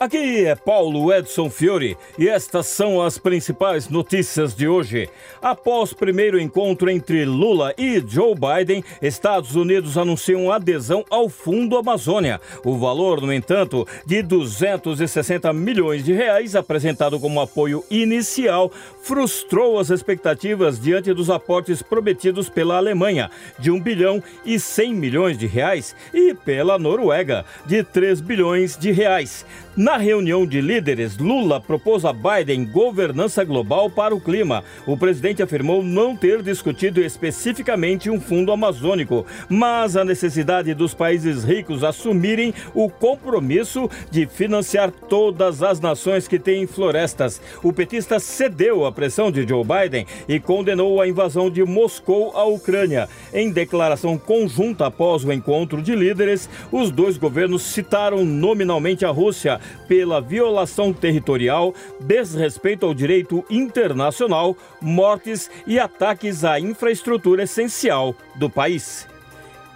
Aqui é Paulo Edson Fiore e estas são as principais notícias de hoje. Após primeiro encontro entre Lula e Joe Biden, Estados Unidos anunciam adesão ao Fundo Amazônia. O valor, no entanto, de 260 milhões de reais apresentado como apoio inicial frustrou as expectativas diante dos aportes prometidos pela Alemanha, de 1 bilhão e 100 milhões de reais, e pela Noruega, de 3 bilhões de reais. Na reunião de líderes, Lula propôs a Biden governança global para o clima. O presidente afirmou não ter discutido especificamente um fundo amazônico, mas a necessidade dos países ricos assumirem o compromisso de financiar todas as nações que têm florestas. O petista cedeu à pressão de Joe Biden e condenou a invasão de Moscou à Ucrânia. Em declaração conjunta após o encontro de líderes, os dois governos citaram nominalmente a Rússia pela violação territorial, desrespeito ao direito internacional, mortes e ataques à infraestrutura essencial do país.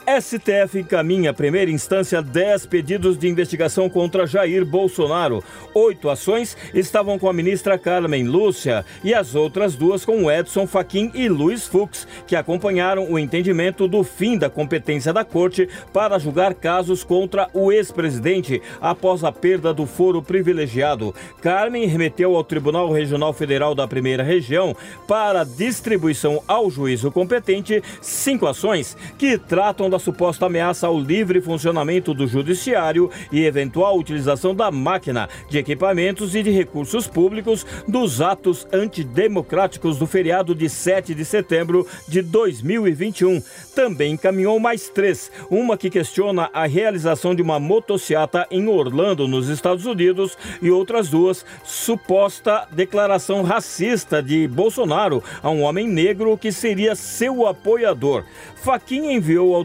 STF encaminha a primeira instância 10 pedidos de investigação contra Jair Bolsonaro. Oito ações estavam com a ministra Carmen Lúcia e as outras duas com Edson Fachin e Luiz Fux, que acompanharam o entendimento do fim da competência da corte para julgar casos contra o ex-presidente após a perda do foro privilegiado. Carmen remeteu ao Tribunal Regional Federal da Primeira Região para distribuição ao juízo competente cinco ações que tratam da suposta ameaça ao livre funcionamento do judiciário e eventual utilização da máquina, de equipamentos e de recursos públicos dos atos antidemocráticos do feriado de 7 de setembro de 2021. Também encaminhou mais três: uma que questiona a realização de uma motociata em Orlando, nos Estados Unidos, e outras duas, suposta declaração racista de Bolsonaro a um homem negro que seria seu apoiador. Faquinha enviou ao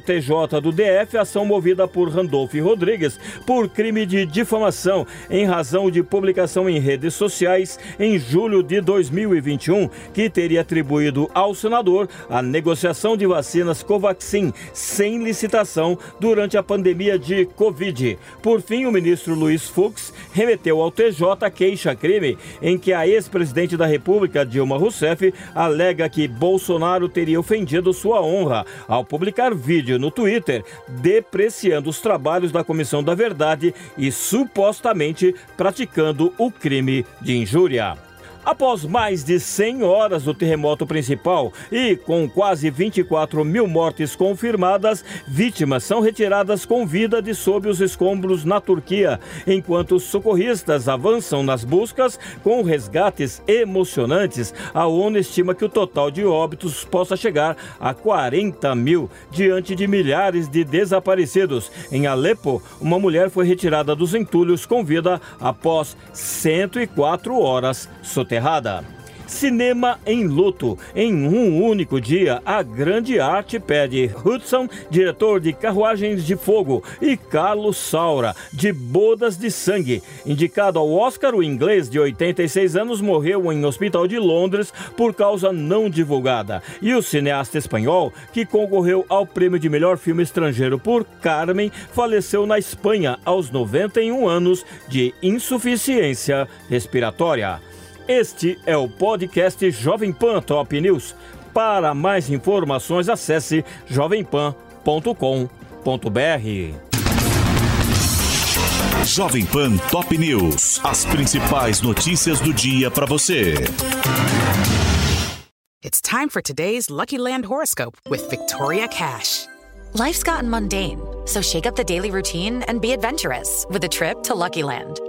Do DF ação movida por Randolph Rodrigues por crime de difamação em razão de publicação em redes sociais em julho de 2021 que teria atribuído ao senador a negociação de vacinas Covaxin sem licitação durante a pandemia de Covid. Por fim, o ministro Luiz Fux remeteu ao TJ queixa-crime em que a ex-presidente da República, Dilma Rousseff, alega que Bolsonaro teria ofendido sua honra ao publicar vídeo no Twitter depreciando os trabalhos da Comissão da Verdade e supostamente praticando o crime de injúria. Após mais de 100 horas do terremoto principal e com quase 24 mil mortes confirmadas, vítimas são retiradas com vida de sob os escombros na Turquia, enquanto os socorristas avançam nas buscas com resgates emocionantes. A ONU estima que o total de óbitos possa chegar a 40 mil, diante de milhares de desaparecidos. Em Alepo, uma mulher foi retirada dos entulhos com vida após 104 horas soterrada Cinema em luto. Em um único dia, a grande arte pede Hudson, diretor de Carruagens de Fogo, e Carlos Saura, de Bodas de Sangue. Indicado ao Oscar, o inglês de 86 anos morreu em hospital de Londres por causa não divulgada. E o cineasta espanhol, que concorreu ao prêmio de melhor filme estrangeiro por Carmen, faleceu na Espanha aos 91 anos de insuficiência respiratória. Este é o podcast Jovem Pan Top News. Para mais informações, acesse jovempan.com.br. Jovem Pan Top News. As principais notícias do dia para você. It's time for today's Lucky Land horoscope with Victoria Cash. Life's gotten mundane, so shake up the daily routine and be adventurous with a trip to Lucky Land.